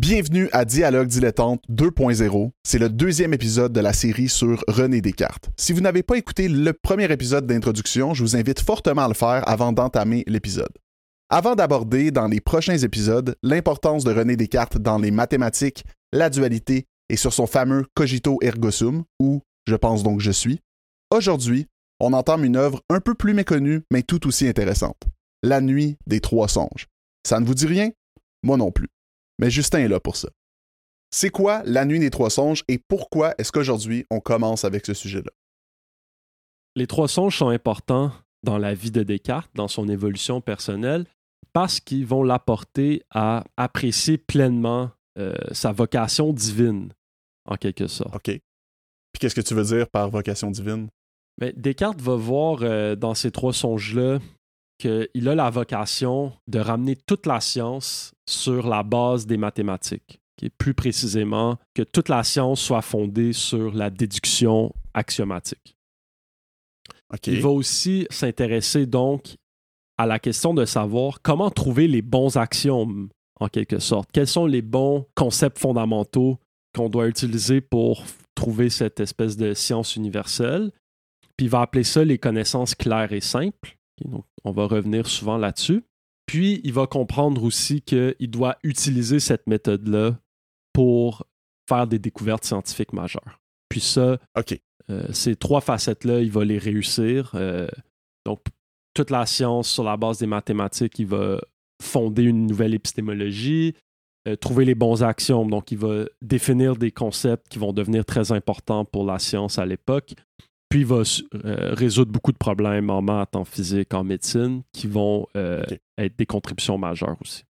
Bienvenue à Dialogue dilettante 2.0. C'est le deuxième épisode de la série sur René Descartes. Si vous n'avez pas écouté le premier épisode d'introduction, je vous invite fortement à le faire avant d'entamer l'épisode. Avant d'aborder dans les prochains épisodes l'importance de René Descartes dans les mathématiques, la dualité et sur son fameux cogito ergo sum, ou je pense donc je suis, aujourd'hui, on entame une œuvre un peu plus méconnue mais tout aussi intéressante. La nuit des trois songes. Ça ne vous dit rien? Moi non plus. Mais Justin est là pour ça. C'est quoi la nuit des trois songes et pourquoi est-ce qu'aujourd'hui on commence avec ce sujet-là? Les trois songes sont importants dans la vie de Descartes, dans son évolution personnelle, parce qu'ils vont l'apporter à apprécier pleinement euh, sa vocation divine, en quelque sorte. OK. Puis qu'est-ce que tu veux dire par vocation divine? Mais Descartes va voir euh, dans ces trois songes-là qu'il a la vocation de ramener toute la science sur la base des mathématiques. et plus précisément, que toute la science soit fondée sur la déduction axiomatique. Il va aussi s'intéresser donc à la question de savoir comment trouver les bons axiomes, en quelque sorte. Quels sont les bons concepts fondamentaux qu'on doit utiliser pour trouver cette espèce de science universelle? Puis il va appeler ça les connaissances claires et simples. Donc, on va revenir souvent là-dessus. Puis, il va comprendre aussi qu'il doit utiliser cette méthode-là pour faire des découvertes scientifiques majeures. Puis ça, euh, ces trois facettes-là, il va les réussir. Euh, donc, toute la science sur la base des mathématiques, il va fonder une nouvelle épistémologie, euh, trouver les bons axiomes. Donc, il va définir des concepts qui vont devenir très importants pour la science à l'époque. Puis il va euh, résoudre beaucoup de problèmes en maths, en physique, en médecine, qui vont euh, être des contributions majeures aussi.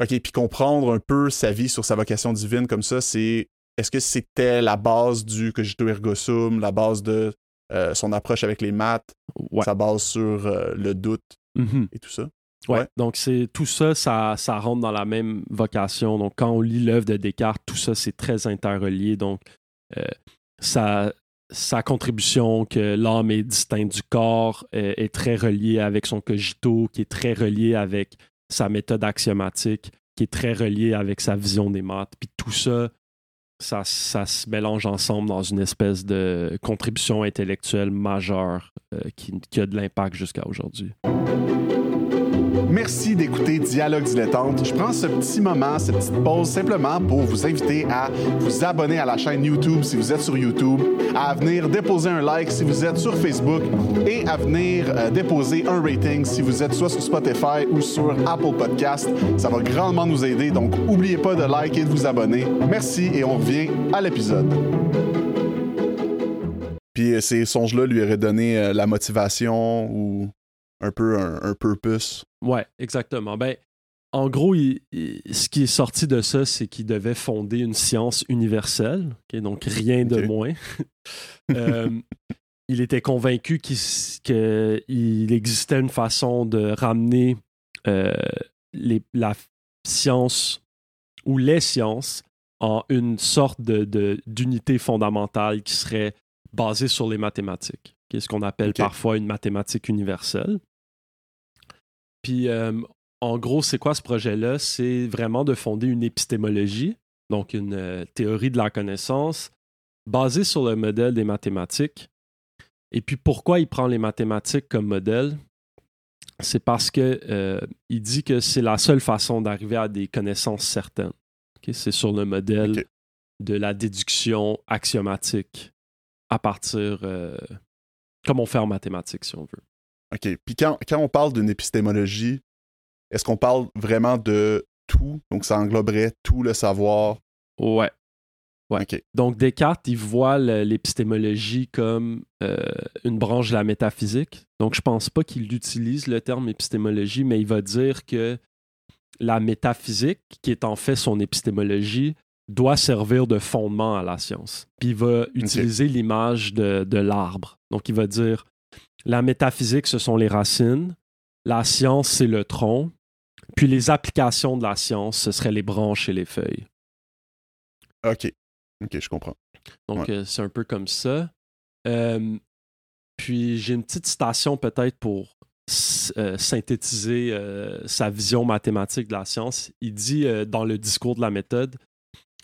OK, puis comprendre un peu sa vie sur sa vocation divine comme ça, c'est est-ce que c'était la base du cogito ergo sum, la base de euh, son approche avec les maths, sa base sur le doute mm-hmm. et tout ça? Ouais. Donc, c'est tout ça, ça, ça rentre dans la même vocation. Donc, quand on lit l'œuvre de Descartes, tout ça, c'est très interrelié. Donc, ça, sa contribution que l'âme est distincte du corps est, très reliée avec son cogito, qui est très relié avec sa méthode axiomatique, qui est très relié avec sa vision des maths. Puis tout ça, ça, ça se mélange ensemble dans une espèce de contribution intellectuelle majeure euh, qui a de l'impact jusqu'à aujourd'hui. Merci d'écouter Dialogue dilettante. Je prends ce petit moment, cette petite pause simplement pour vous inviter à vous abonner à la chaîne YouTube si vous êtes sur YouTube, à venir déposer un like si vous êtes sur Facebook et à venir euh, déposer un rating si vous êtes soit sur Spotify ou sur Apple Podcast. Ça va grandement nous aider, donc n'oubliez pas de liker et de vous abonner. Merci et on revient à l'épisode. Puis euh, ces songes-là lui auraient donné euh, la motivation ou un peu un, purpose. Ouais, exactement. Ben, en gros, ce qui est sorti de ça, c'est qu'il devait fonder une science universelle, donc rien de moins. Euh, il était convaincu qu'il existait une façon de ramener euh, les, la science ou les sciences en une sorte d'unité de, fondamentale qui serait basée sur les mathématiques qui est ce qu'on appelle parfois une mathématique universelle. Puis, euh, en gros, c'est quoi ce projet-là? C'est vraiment de fonder une épistémologie, donc une euh, théorie de la connaissance, basée sur le modèle des mathématiques. Et puis, pourquoi il prend les mathématiques comme modèle? C'est parce qu'il euh, dit que c'est la seule façon d'arriver à des connaissances certaines. C'est sur le modèle de la déduction axiomatique à partir comme on fait en mathématiques, si on veut. OK. Puis quand, on parle d'une épistémologie, est-ce qu'on parle vraiment de tout? Donc, ça engloberait tout le savoir? Ouais. Ouais. Donc, Descartes, il voit l'épistémologie comme euh, une branche de la métaphysique. Donc, je pense pas qu'il utilise le terme épistémologie, mais il va dire que la métaphysique, qui est en fait son épistémologie, doit servir de fondement à la science. Puis il va utiliser l'image de, l'arbre. Donc il va dire la métaphysique, ce sont les racines, la science, c'est le tronc, puis les applications de la science, ce seraient les branches et les feuilles. OK. OK, je comprends. Donc euh, c'est un peu comme ça. Euh, puis j'ai une petite citation peut-être pour synthétiser sa vision mathématique de la science. Il dit dans le discours de la méthode,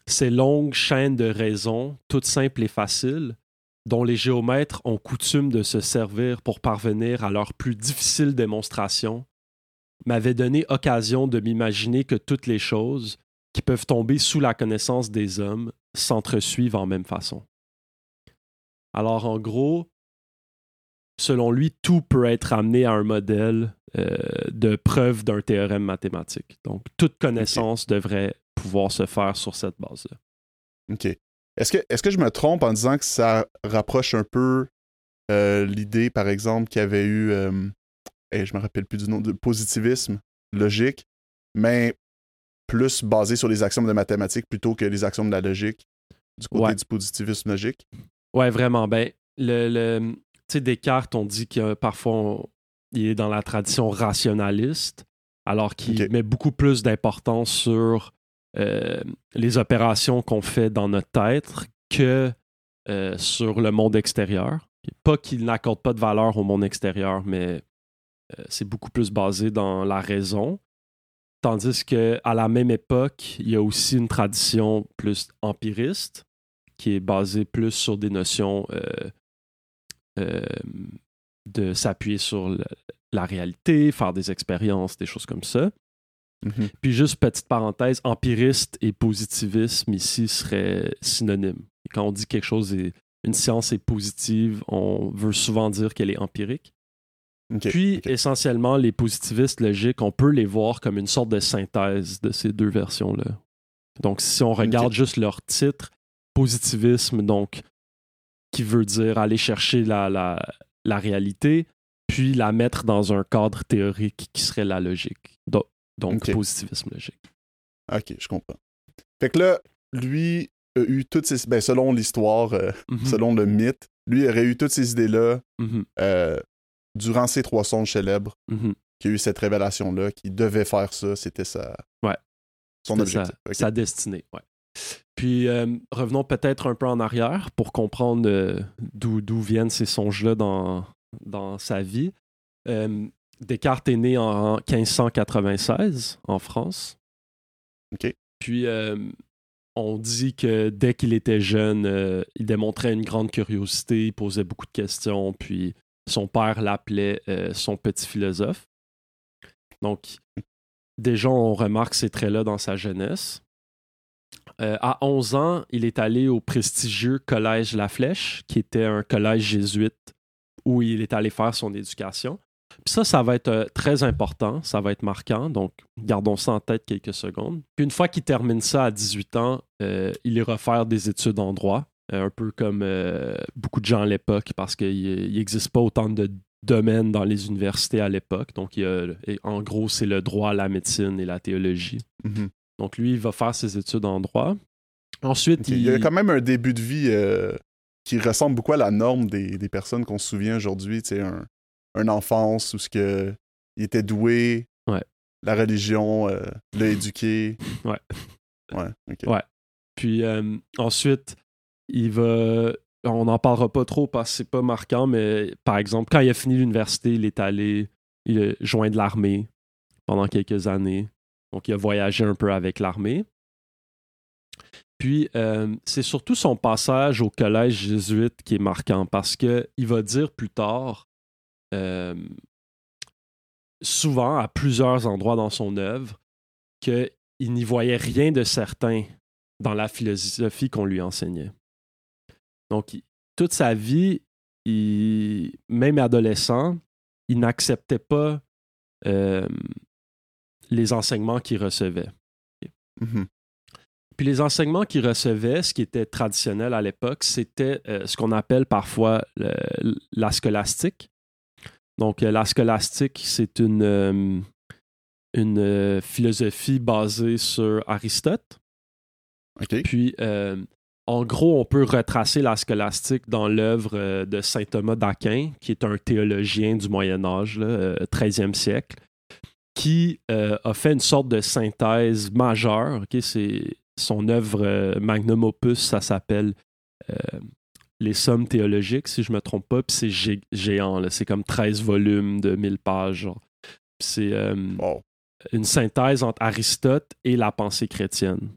ces longues chaînes de raisons, toutes simples et faciles, dont les géomètres ont coutume de se servir pour parvenir à leurs plus difficiles démonstrations, m'avaient donné occasion de m'imaginer que toutes les choses, qui peuvent tomber sous la connaissance des hommes, s'entresuivent en même façon. Alors en gros, selon lui, tout peut être amené à un modèle euh, de preuve d'un théorème mathématique. Donc toute connaissance devrait pouvoir se faire sur cette base-là. OK. Est-ce que, est que je me trompe en disant que ça rapproche un peu euh, l'idée, par exemple, qu'il y avait eu, et euh, je me rappelle plus du nom, de positivisme logique, mais plus basé sur les axiomes de mathématiques plutôt que les axiomes de la logique, du côté du positivisme logique? Ouais, vraiment. Ben, le, le tu sais, Descartes, on dit que parfois il est dans la tradition rationaliste, alors qu'il met beaucoup plus d'importance sur les opérations qu'on fait dans notre tête que euh, sur le monde extérieur. Pas qu'il n'accorde pas de valeur au monde extérieur, mais euh, c'est beaucoup plus basé dans la raison. Tandis qu'à la même époque, il y a aussi une tradition plus empiriste qui est basée plus sur des notions de s'appuyer sur la réalité, faire des expériences, des choses comme ça. Mhm. Puis juste petite parenthèse, empiriste et positivisme ici seraient synonymes. quand on dit quelque chose est une science est positive, on veut souvent dire qu'elle est empirique. Puis essentiellement, les positivistes logiques, on peut les voir comme une sorte de synthèse de ces deux versions-là. Donc si on regarde juste leur titre, positivisme, donc qui veut dire aller chercher la, la, la réalité, puis la mettre dans un cadre théorique qui serait la logique. Donc, donc, positivisme logique. OK, je comprends. Fait que là, lui a eu toutes ces. Ben, selon l'histoire, euh, mhm. selon le mythe, lui aurait eu toutes ces idées-là mhm. euh, durant ces trois songes célèbres, mhm. qui a eu cette révélation-là, qui devait faire ça, c'était sa. Ouais. Son objectif. Sa, destinée, ouais. Puis euh, revenons peut-être un peu en arrière pour comprendre d'où viennent ces songes-là dans, dans sa vie. Descartes est né en 1596 en France. OK. Puis, euh, on dit que dès qu'il était jeune, euh, il démontrait une grande curiosité, il posait beaucoup de questions, puis son père l'appelait euh, son petit philosophe. Donc, déjà, on remarque ces traits-là dans sa jeunesse. à 11 ans, il est allé au prestigieux Collège La Flèche, qui était un collège jésuite où il est allé faire son éducation. Puis ça, ça va être euh, très important, ça va être marquant, donc gardons ça en tête quelques secondes. Puis une fois qu'il termine ça à 18 ans, euh, il ira faire des études en droit, euh, un peu comme beaucoup de gens à l'époque, parce qu'il n'existe pas autant de domaines dans les universités à l'époque. Donc, en gros, c'est le droit, la médecine et la théologie. Mm-hmm. Donc, lui, il va faire ses études en droit. Ensuite, il... y a quand même un début de vie qui ressemble beaucoup à la norme des, des personnes qu'on se souvient aujourd'hui. Tu sais, un, une enfance où ce que il était doué. La religion euh, l'a éduqué. Ouais. Ouais, Ouais. Puis euh, ensuite, il va. On n'en parlera pas trop parce que c'est pas marquant, mais par exemple, quand il a fini l'université, il est allé il a joindre l'armée pendant quelques années. Donc, il a voyagé un peu avec l'armée. Puis, euh, c'est surtout son passage au collège jésuite qui est marquant parce qu'il va dire plus tard souvent à plusieurs endroits dans son œuvre qu'il n'y voyait rien de certain dans la philosophie qu'on lui enseignait. Donc, toute sa vie, même adolescent, il n'acceptait pas euh, les enseignements qu'il recevait. Mm-hmm. Puis les enseignements qu'il recevait, ce qui était traditionnel à l'époque, c'était euh, ce qu'on appelle parfois la scolastique, donc, euh, la scolastique, c'est une, euh, une euh, philosophie basée sur Aristote. Puis, en gros, on peut retracer la scolastique dans l'œuvre de saint Thomas d'Aquin, qui est un théologien du Moyen Âge, là, 13e siècle, qui a fait une sorte de synthèse majeure. C'est son œuvre magnum opus, ça s'appelle les sommes théologiques, si je me trompe pas, puis c'est géant. C'est comme 13 volumes de 1000 pages. C'est euh, une synthèse entre Aristote et la pensée chrétienne.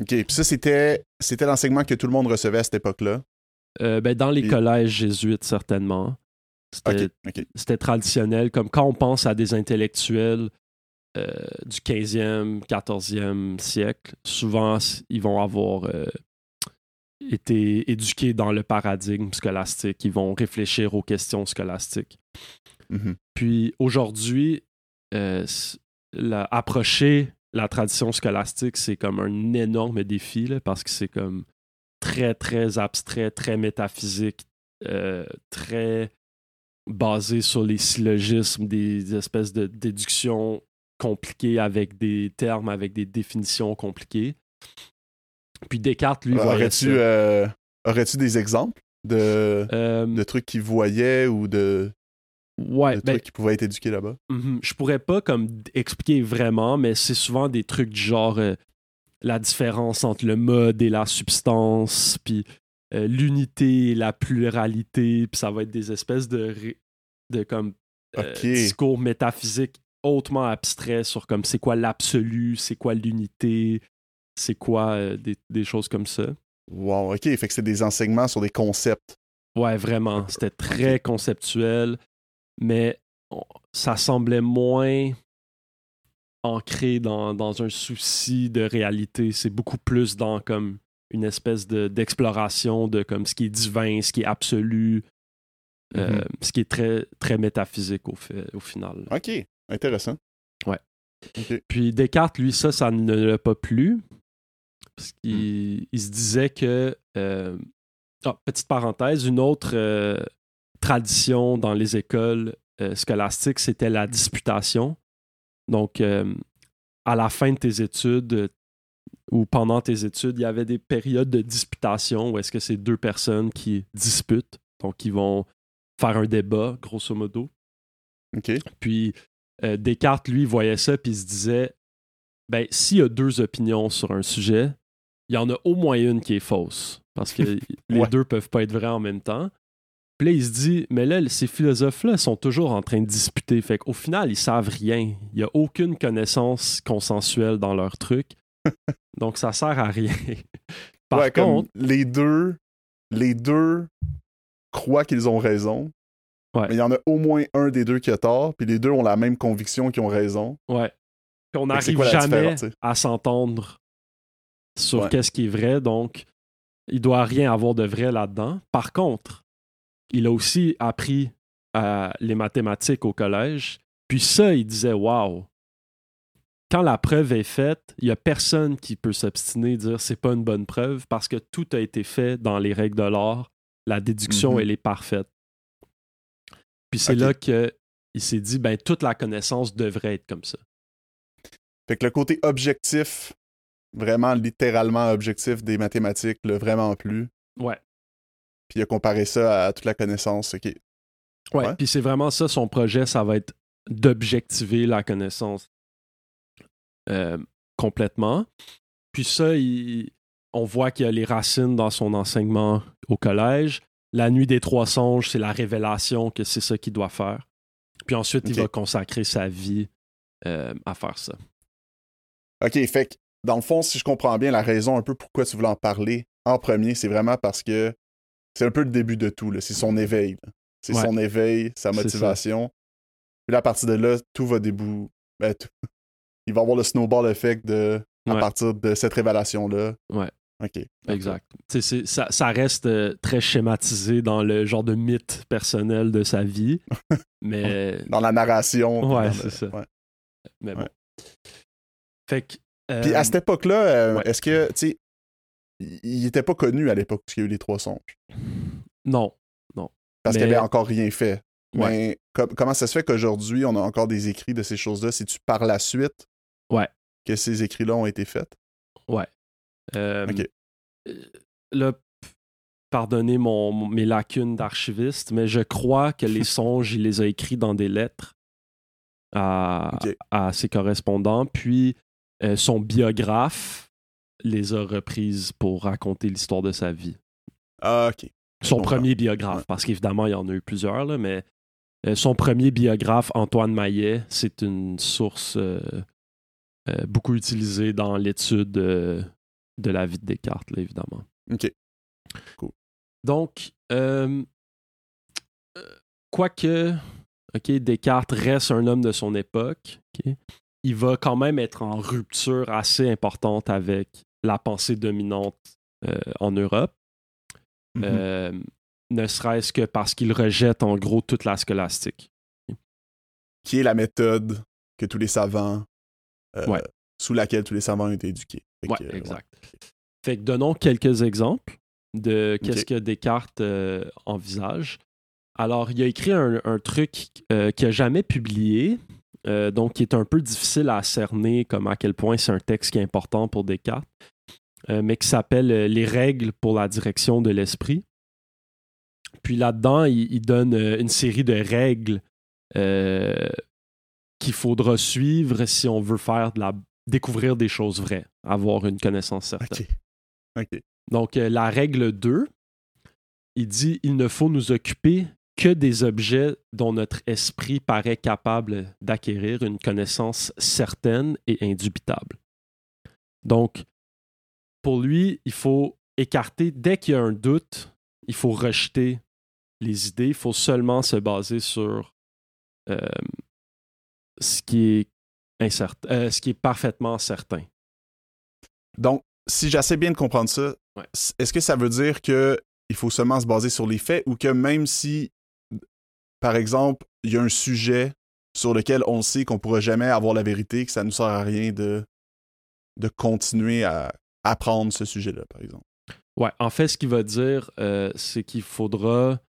OK. Puis ça, c'était, c'était l'enseignement que tout le monde recevait à cette époque-là? Euh, ben, dans les collèges jésuites, certainement. C'était, traditionnel. Comme quand on pense à des intellectuels euh, du 15e, 14e siècle, souvent, ils vont avoir été éduqués dans le paradigme scolastique. Ils vont réfléchir aux questions scolastiques. Mm-hmm. Puis aujourd'hui, euh, approcher la tradition scolastique, c'est comme un énorme défi parce que c'est comme très, très abstrait, très métaphysique, euh, très basé sur les syllogismes, des espèces de déductions compliquées avec des termes, avec des définitions compliquées. Puis Descartes, lui, aurais-tu, euh, aurais-tu des exemples de, de trucs qu'il voyait ou de Ouais, ben, qui pouvaient être éduqués là-bas? Mhm. Je pourrais pas comme expliquer vraiment, mais c'est souvent des trucs du genre euh, la différence entre le mode et la substance, puis euh, l'unité et la pluralité, puis ça va être des espèces de, de comme euh, discours métaphysiques hautement abstraits sur comme c'est quoi l'absolu, c'est quoi l'unité, c'est quoi des, des, choses comme ça. Wow, ok, fait que c'est des enseignements sur des concepts. Ouais, vraiment. C'était très conceptuel mais ça semblait moins ancré dans, dans un souci de réalité. C'est beaucoup plus dans comme une espèce d'exploration de, comme ce qui est divin, ce qui est absolu, euh, mm-hmm. ce qui est très, très métaphysique au, fait, au final. OK, intéressant. Ouais. Puis Descartes, lui, ça, ça ne l'a pas plu. Parce qu'il mm. se disait que. Euh, ah, petite parenthèse, une autre euh, tradition dans les écoles euh, scolastiques, c'était la disputation. Donc, à la fin de tes études ou pendant tes études, il y avait des périodes de disputation où est-ce que c'est deux personnes qui disputent, donc qui vont faire un débat, grosso modo. OK. Puis Descartes, lui, voyait ça puis il se disait ben, s'il y a deux opinions sur un sujet, il y en a au moins une qui est fausse. Parce que les deux peuvent pas être vrais en même temps. Puis là, il se dit, mais là, ces philosophes-là sont toujours en train de disputer. Fait qu'au final, ils savent rien. Il n'y a aucune connaissance consensuelle dans leur truc. Donc, ça sert à rien. Par contre. Les deux, les deux croient qu'ils ont raison. Mais il y en a au moins un des deux qui a tort, puis les deux ont la même conviction qu'ils ont raison. Ouais. Puis on n'arrive jamais à s'entendre sur qu'est-ce qui est vrai, donc il doit rien avoir de vrai là-dedans. Par contre, il a aussi appris euh, les mathématiques au collège. Puis ça, il disait Waouh, quand la preuve est faite, il n'y a personne qui peut s'obstiner et dire c'est pas une bonne preuve parce que tout a été fait dans les règles de l'art. La déduction, mhm. elle est parfaite. Puis c'est là qu'il s'est dit ben toute la connaissance devrait être comme ça. Fait que le côté objectif, vraiment littéralement objectif des mathématiques, le vraiment plus. Ouais puis il a comparé ça à toute la connaissance. OK. Ouais, puis c'est vraiment ça, son projet, ça va être d'objectiver la connaissance euh, complètement. Puis ça, on voit qu'il y a les racines dans son enseignement au collège. La nuit des trois songes, c'est la révélation que c'est ça qu'il doit faire. Puis ensuite, il va consacrer sa vie euh, à faire ça. OK, fait que dans le fond, si je comprends bien la raison un peu pourquoi tu voulais en parler en premier, c'est vraiment parce que c'est un peu le début de tout. C'est son éveil. C'est son éveil, sa motivation. Puis là, à partir de là, tout va débouler. Ben, Il va avoir le snowball effect de... à partir de cette révélation-là. Ouais. OK. Exact. Ça, ça, reste euh, très schématisé dans le genre de mythe personnel de sa vie. mais. Dans la narration. Ouais, c'est ça. Mais bon. Fait que. Puis à cette époque-là, euh, est-ce que, tu sais, il n'était pas connu à l'époque qu'il y a eu les trois songes? Non, non. Parce qu'il avait encore rien fait. Mais comment ça se fait qu'aujourd'hui, on a encore des écrits de ces choses-là? C'est-tu par la suite ouais. que ces écrits-là ont été faits? Ouais. Euh, OK. Euh, là, pardonnez mon, mes lacunes d'archiviste, mais je crois que les songes, il les a écrits dans des lettres à, à ses correspondants. Puis euh, son biographe les a reprises pour raconter l'histoire de sa vie. Ah, ok. Son premier biographe, parce qu'évidemment, il y en a eu plusieurs, là, mais euh, son premier biographe, Antoine Maillet, c'est une source euh, beaucoup utilisée dans l'étude de la vie de Descartes, là, évidemment. Ok. Donc, euh, euh, quoique ok, Descartes reste un homme de son époque, il va quand même être en rupture assez importante avec la pensée dominante euh, en Europe. Mhm. Euh, ne serait-ce que parce qu'il rejette en gros toute la scolastique. Qui est la méthode que tous les savants. euh, Ouais. Sous laquelle tous les savants ont été éduqués. Fait Ouais, que, exact. Fait que donnons quelques exemples de qu'est-ce que Descartes envisage. Alors, il a écrit un, un truc qu'il n'a jamais publié, euh, donc qui est un peu difficile à cerner comme à quel point c'est un texte qui est important pour Descartes, euh, mais qui s'appelle euh, Les règles pour la direction de l'esprit. Puis là-dedans, il, il donne une série de règles qu'il faudra suivre si on veut faire de la découvrir des choses vraies, avoir une connaissance certaine. Donc, la règle 2, il dit il ne faut nous occuper que des objets dont notre esprit paraît capable d'acquérir une connaissance certaine et indubitable. Donc, pour lui, il faut écarter, dès qu'il y a un doute, il faut rejeter les idées, il faut seulement se baser sur euh, ce, qui est incertain, euh, ce qui est parfaitement certain. Donc, si j'essaie bien de comprendre ça, Ouais. est-ce que ça veut dire que il faut seulement se baser sur les faits ou que même si, par exemple, il y a un sujet sur lequel on sait qu'on ne pourra jamais avoir la vérité, que ça ne nous sert à rien de, de continuer à apprendre ce sujet-là, par exemple. Ouais, en fait, ce qu'il va dire, euh, c'est qu'il faudra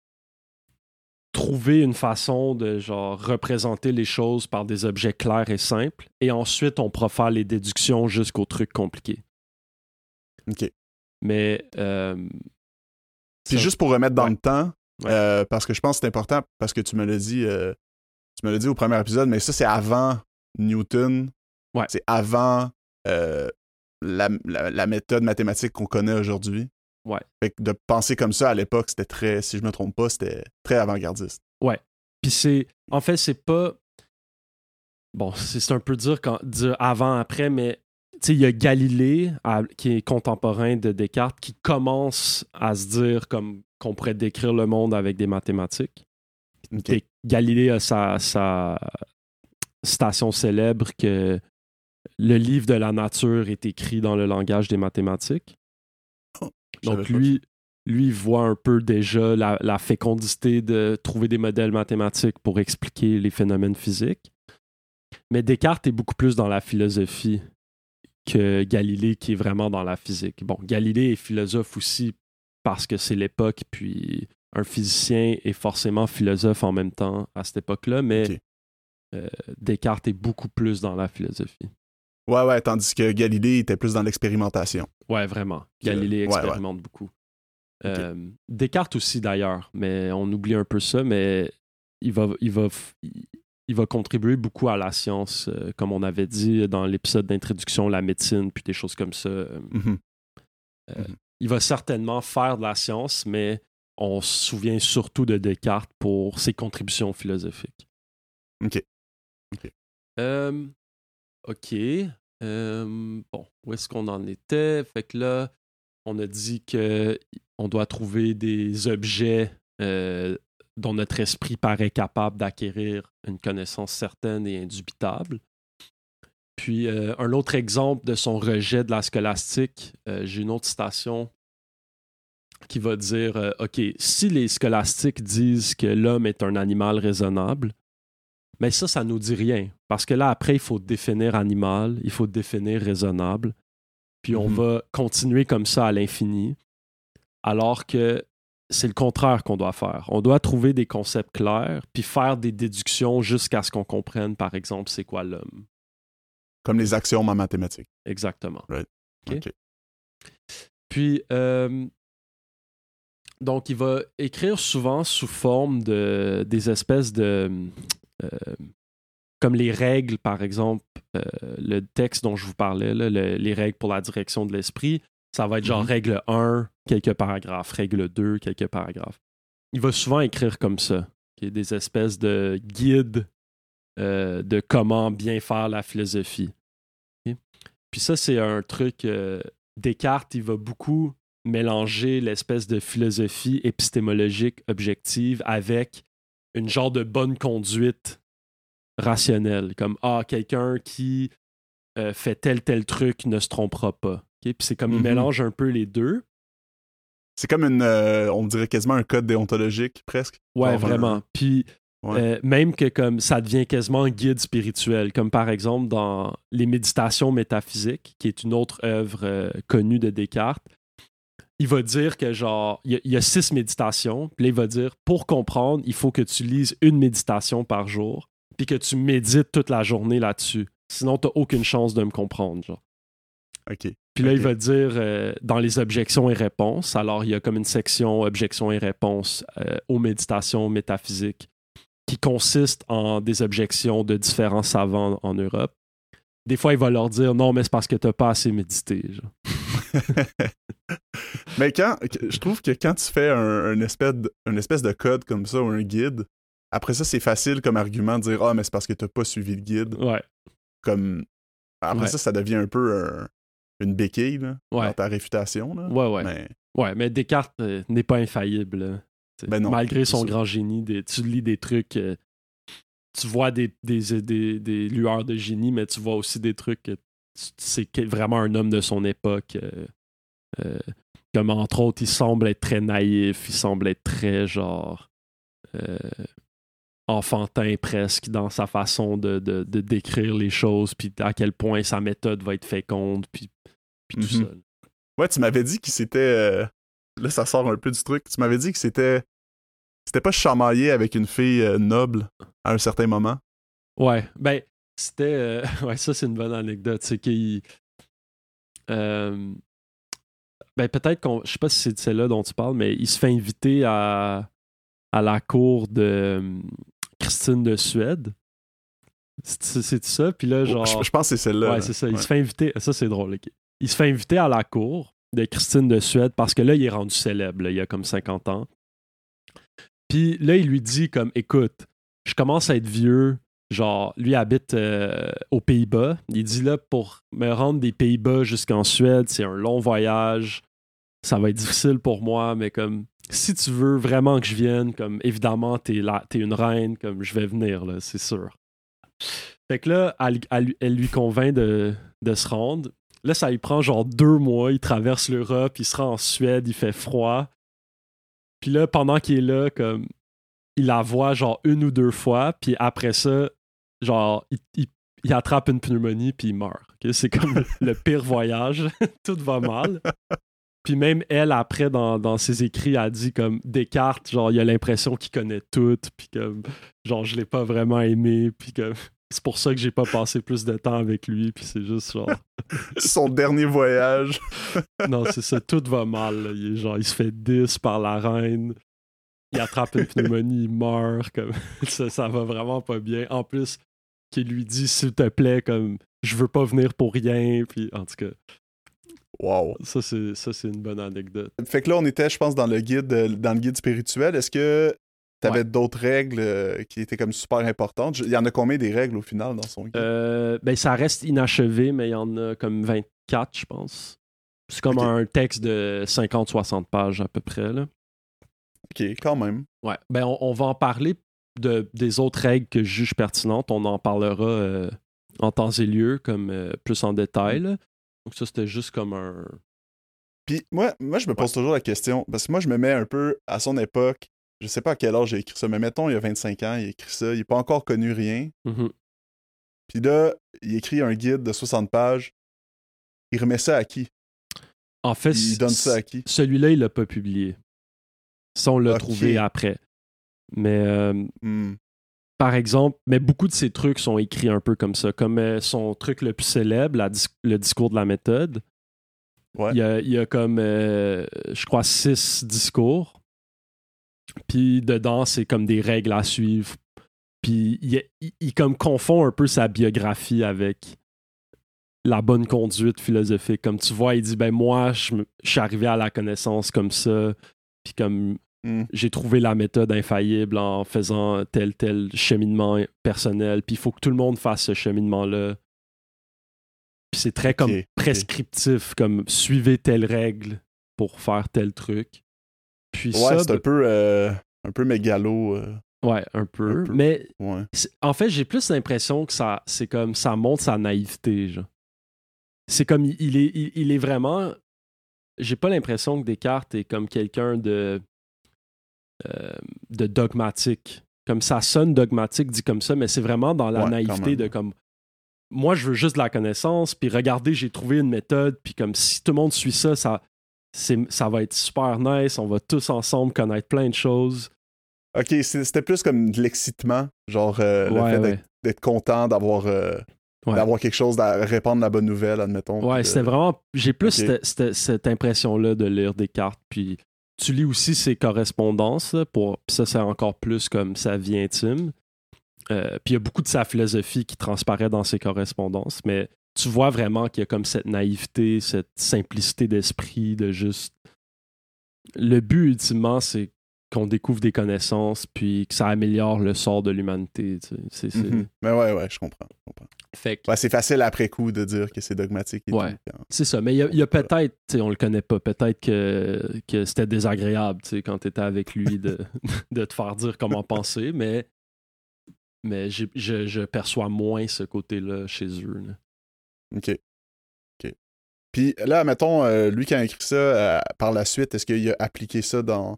trouver une façon de genre représenter les choses par des objets clairs et simples, et ensuite on pourra faire les déductions jusqu'aux trucs compliqués. OK. Mais euh, C'est ça- juste pour remettre dans Ouais. le temps, Ouais. euh, parce que je pense que c'est important, parce que tu me l'as dit, euh, tu me l'as dit au premier épisode, mais ça, c'est avant Newton. Ouais. C'est avant euh, la, la- la méthode mathématique qu'on connaît aujourd'hui. Ouais. Fait que de penser comme ça à l'époque, c'était très, si je me trompe pas, c'était très avant-gardiste. Puis c'est. En fait, c'est pas. Bon, c'est un peu dire, quand, dire avant-après, mais tu sais, il y a Galilée, à- qui est contemporain de Descartes, qui commence à se dire comme qu'on pourrait décrire le monde avec des mathématiques. Et Galilée a sa, sa citation célèbre que le livre de la nature est écrit dans le langage des mathématiques. Savais Donc lui, lui il voit un peu déjà la, la fécondité de trouver des modèles mathématiques pour expliquer les phénomènes physiques. Mais Descartes est beaucoup plus dans la philosophie que Galilée qui est vraiment dans la physique. Bon, Galilée est philosophe aussi parce que c'est l'époque, puis un physicien est forcément philosophe en même temps à cette époque-là, mais euh, Descartes est beaucoup plus dans la philosophie. Ouais, ouais, tandis que Galilée était plus dans l'expérimentation. Ouais, vraiment. Galilée ouais, ouais. expérimente beaucoup. Euh, Descartes aussi, d'ailleurs, mais on oublie un peu ça, mais il va, il va, il va contribuer beaucoup à la science, euh, comme on avait dit dans l'épisode d'introduction, la médecine, puis des choses comme ça. Euh, Mhm. Il va certainement faire de la science, mais on se souvient surtout de Descartes pour ses contributions philosophiques. OK. Euh, OK. Euh, bon, où est-ce qu'on en était? Fait que là, on a dit que on doit trouver des objets euh, dont notre esprit paraît capable d'acquérir une connaissance certaine et indubitable. Puis euh, un autre exemple de son rejet de la scolastique, euh, j'ai une autre citation qui va dire euh, OK, si les scolastiques disent que l'homme est un animal raisonnable, mais ça, ça nous dit rien. Parce que là, après, il faut définir animal, il faut définir raisonnable. Puis on Mhm. va continuer comme ça à l'infini. Alors que c'est le contraire qu'on doit faire. On doit trouver des concepts clairs, puis faire des déductions jusqu'à ce qu'on comprenne, par exemple, c'est quoi l'homme. Comme les axiomes en mathématiques. Exactement. OK. OK. Puis, euh, donc, il va écrire souvent sous forme de des espèces de. euh, comme les règles, par exemple, euh, le texte dont je vous parlais, là, le- les règles pour la direction de l'esprit. Ça va être genre Mhm. règle 1, quelques paragraphes, règle 2, quelques paragraphes. Il va souvent écrire comme ça, qui est des espèces de guides euh, de comment bien faire la philosophie. Puis ça, c'est un truc. euh, Descartes, il va beaucoup mélanger l'espèce de philosophie épistémologique objective avec une genre de bonne conduite rationnelle. Comme, ah, quelqu'un qui euh, fait tel, tel truc ne se trompera pas. Puis c'est comme il Mhm. mélange un peu les deux. C'est comme une, euh, on dirait quasiment un code déontologique, presque. Ouais, vraiment. Puis Ouais. euh, même que comme ça devient quasiment un guide spirituel, comme par exemple dans les méditations métaphysiques, qui est une autre œuvre euh, connue de Descartes. Il va dire que genre, il y, a- il y a six méditations, puis là, il va dire, pour comprendre, il faut que tu lises une méditation par jour, puis que tu médites toute la journée là-dessus. Sinon, tu aucune chance de me comprendre. Genre. OK. Puis là, il va dire euh, dans les objections et réponses. Alors, il y a comme une section objections et réponses aux méditations métaphysiques qui consiste en des objections de différents savants en Europe. Des fois, il va leur dire non, mais c'est parce que t'as pas assez médité. Mais quand, je trouve que quand tu fais un, un espèce de, espèce de code comme ça ou un guide, après ça, c'est facile comme argument de dire Ah, mais c'est parce que t'as pas suivi le guide. Ouais, Comme, après Ouais. ça, ça devient un peu un- une béquille là, Ouais. dans ta réfutation. Là. ouais, ouais. Mais, Ouais, mais Descartes euh, n'est pas infaillible. Ben non, Malgré son ça. grand génie, des- tu lis des trucs, euh, tu vois des, des, des- des lueurs de génie, mais tu vois aussi des trucs c'est vraiment un homme de son époque. euh, euh, comme entre autres, il semble être très naïf, il semble être très genre enfantin presque dans sa façon de, de- de décrire les choses, puis à quel point sa méthode va être féconde, puis, puis tout Mhm. ça. ouais, tu m'avais dit qu'il s'était. euh, Là, ça sort un peu du truc. Tu m'avais dit que c'était. C'était pas chamaillé avec une fille euh, noble à un certain moment? Ouais, ben, c'était. euh, ouais, ça, c'est une bonne anecdote. C'est qu'il. euh, ben, peut-être qu'on. Je sais pas si c'est de celle-là dont tu parles, mais il se fait inviter à, à la cour de euh, Christine de Suède. C'est ça? Puis là, genre. Oh, Je, je pense que c'est celle-là. Ouais, c'est ça. Il se fait inviter. Ça, c'est drôle. ok. Il se fait inviter à la cour de Christine de Suède parce que là, il est rendu célèbre. là, il a comme 50 ans. Puis là, il lui dit comme écoute, je commence à être vieux. Genre, lui habite euh, aux Pays-Bas. Il dit là, pour me rendre des Pays-Bas jusqu'en Suède, c'est un long voyage. Ça va être difficile pour moi, mais comme si tu veux vraiment que je vienne, comme évidemment, t'es là, t'es une reine, comme je vais venir, là, c'est sûr. Fait que là, elle, elle- lui convainc de, de se rendre. Là, ça lui prend genre deux mois. Il traverse l'Europe, il se rend en Suède, il fait froid. Puis là, pendant qu'il est là, comme il la voit genre une ou deux fois, puis après ça, genre, il, attrape une pneumonie, puis il meurt. C'est comme le pire voyage. Tout va mal. Puis même elle, après, dans, dans ses écrits, a dit comme Descartes, genre, il a l'impression qu'il connaît tout, puis comme, genre, je l'ai pas vraiment aimé, puis comme, c'est pour ça que j'ai pas passé plus de temps avec lui, puis c'est juste genre, Son dernier voyage. non, c'est ça, tout va mal, là. Il est genre, il se fait 10 par la reine, il attrape une pneumonie, il meurt, comme, ça, ça va vraiment pas bien. En plus, qu'il lui dit, s'il te plaît, comme, je veux pas venir pour rien, puis en tout cas, Wow. ça, c'est, ça, c'est une bonne anecdote. Fait que là, on était, je pense, dans le guide, euh, dans le guide spirituel. Est-ce que tu avais Ouais. d'autres règles euh, qui étaient comme super importantes? Je- Il y en a combien des règles au final dans son guide? Euh, ben, ça reste inachevé, mais il y en a comme 24, je pense. C'est comme un texte de 50-60 pages à peu près. Là. Ok, quand même. Ouais. Ben, on, on va en parler de, des autres règles que je juge pertinentes. On en parlera euh, en temps et lieu, comme plus en détail. là. Donc, ça, c'était juste comme un. Puis moi, moi, je me pose toujours la question, parce que moi, je me mets un peu à son époque. Je sais pas à quel âge j'ai écrit ça, mais mettons, il y a 25 ans, il a écrit ça. Il n'a pas encore connu rien. Mhm. Puis là, il écrit un guide de 60 pages. Il remet ça à qui? En fait, Il donne ça à qui? celui-là, il l'a pas publié. Ça, on l'a trouvé après. Mais euh, Hmm. par exemple, mais beaucoup de ces trucs sont écrits un peu comme ça. Comme euh, son truc le plus célèbre, la dis- le discours de la méthode. Ouais. Il, y a, il y a comme, euh, je crois, six discours. Puis dedans, c'est comme des règles à suivre. Puis il, il- il comme confond un peu sa biographie avec la bonne conduite philosophique. Comme tu vois, il dit ben moi, je, suis arrivé à la connaissance comme ça, puis comme Hmm. j'ai trouvé la méthode infaillible en faisant tel tel cheminement personnel, puis il faut que tout le monde fasse ce cheminement-là. Puis c'est très comme prescriptif, comme suivez telle règle pour faire tel truc. Puis Ouais, ça, c'est un peu, euh, un peu mégalo. euh, ouais, un peu. un peu. Mais ouais. en fait, j'ai plus l'impression que ça, c'est comme ça montre sa naïveté. genre. C'est comme il, il est, il, il est vraiment. J'ai pas l'impression que Descartes est comme quelqu'un de euh, de dogmatique. Comme ça sonne dogmatique dit comme ça, mais c'est vraiment dans la Ouais, naïveté de comme moi je veux juste de la connaissance, puis regardez j'ai trouvé une méthode, puis comme si tout le monde suit ça, ça ça va être super nice, on va tous ensemble connaître plein de choses. Ok, c'était plus comme de l'excitement. Genre euh, le Ouais, fait ouais. d'être- content d'avoir euh, Ouais. d'avoir quelque chose, à répandre la bonne nouvelle, admettons. Ouais, c'était vraiment. J'ai plus cette, cette- cette impression-là de lire des cartes. Puis tu lis aussi ses correspondances, là, pour, puis ça, c'est encore plus comme sa vie intime. Euh, puis il y a beaucoup de sa philosophie qui transparaît dans ses correspondances, mais tu vois vraiment qu'il y a comme cette naïveté, cette simplicité d'esprit de juste. Le but, ultimement, c'est qu'on découvre des connaissances, puis que ça améliore le sort de l'humanité. tu sais. C'est- c'est- Mhm. Mais ouais, ouais, je comprends. je comprends. Fait que- Ouais, c'est facile après coup de dire que c'est dogmatique et Ouais. tout. quand- C'est ça, mais il y a, il y a peut-être, on le connaît pas, peut-être que, que c'était désagréable quand tu étais avec lui de, de te faire dire comment penser, mais, mais j'ai- je, je perçois moins ce côté-là chez eux. là. OK. OK. Puis là, mettons, euh, lui qui a écrit ça euh, par la suite, est-ce qu'il a appliqué ça dans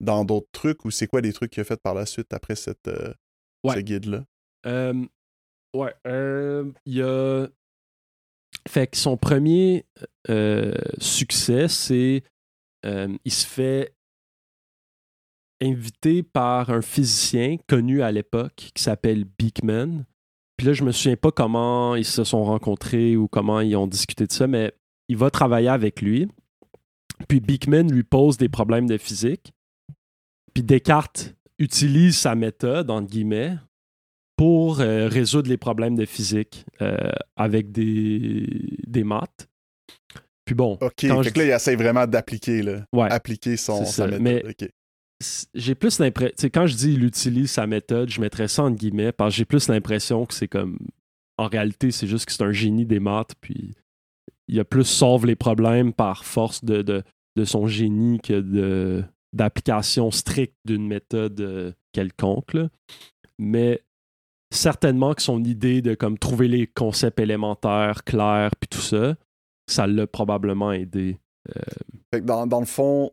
dans d'autres trucs ou c'est quoi les trucs qu'il a fait par la suite après cette, euh, Ouais. ce guide-là? Euh, ouais, euh, il y a. Fait que son premier succès, c'est. il se fait inviter par un physicien connu à l'époque qui s'appelle Beekman. Puis là, je me souviens pas comment ils se sont rencontrés ou comment ils ont discuté de ça, mais il va travailler avec lui. Puis Beekman lui pose des problèmes de physique. Puis Descartes utilise sa méthode, entre guillemets, pour euh, résoudre les problèmes de physique euh, avec des, des maths. Puis bon, OK. Fait je que là, il essaie vraiment d'appliquer, là. ouais, Appliquer son, sa méthode. mais-. J'ai plus l'impression. Quand je dis il utilise sa méthode, je mettrais ça entre guillemets parce que j'ai plus l'impression que c'est comme. En réalité, c'est juste que c'est un génie des maths, puis il a plus sauve les problèmes par force de, de, son génie que de d'application stricte d'une méthode euh, quelconque. Mais certainement que son idée de comme trouver les concepts élémentaires clairs puis tout ça, ça l'a probablement aidé. Que dans, dans le fond,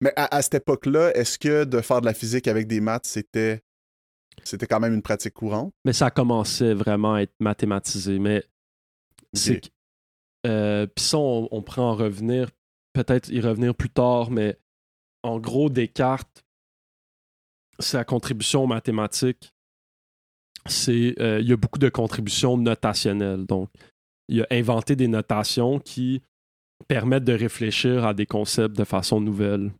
mais à, à cette époque-là, est-ce que de faire de la physique avec des maths, c'était c'était quand même une pratique courante? Mais ça commençait vraiment à être mathématisé. Mais c'est Ok. que- euh, Puis ça, on, on pourrait en revenir, peut-être y revenir plus tard, mais en gros, Descartes, sa contribution aux mathématiques, c'est. euh, il y a beaucoup de contributions notationnelles. Donc, il a inventé des notations qui permettent de réfléchir à des concepts de façon nouvelle,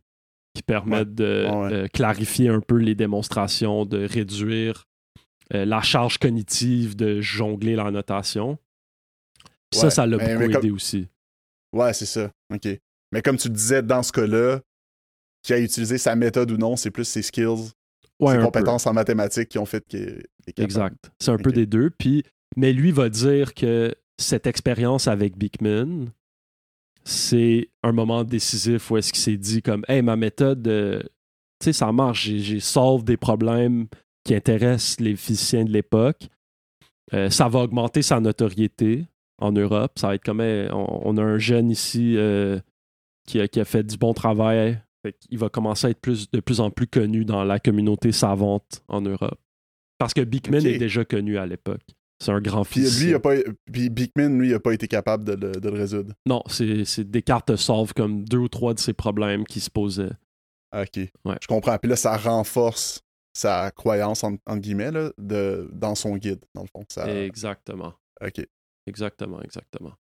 qui permettent de ouais. euh, clarifier un peu les démonstrations, de réduire euh, la charge cognitive de jongler la notation. Puis ça, Ouais, ça l'a beaucoup mais comme- aidé aussi. Ouais, c'est ça. OK. Mais comme tu disais, dans ce cas-là, qui a utilisé sa méthode ou non, c'est plus ses skills, Ouais, ses peu. compétences en mathématiques qui ont fait qu'il est capable. Exact. C'est un peu des deux. Puis, mais lui va dire que cette expérience avec Beekman, c'est un moment décisif où est-ce qu'il s'est dit comme Hey, ma méthode, euh, tu sais, ça marche, j'ai, solve des problèmes qui intéressent les physiciens de l'époque. Euh, ça va augmenter sa notoriété en Europe. Ça va être comme Hey, on, on a un jeune ici euh, qui, a, qui a fait du bon travail. Fait qu'il va commencer à être plus, de plus en plus connu dans la communauté savante en Europe. Parce que Ok. est déjà connu à l'époque. C'est un grand Puis lui, il a pas, puis Beekman, lui, il a pas été capable de le, de le résoudre. Non, c'est Descartes solve comme deux ou trois de ces problèmes qui se posaient. Ah, OK. Ouais. Je comprends. Puis là, ça renforce sa croyance, en- guillemets, là, de, dans son guide, dans le fond. Ça... Exactement. OK. Exactement, exactement.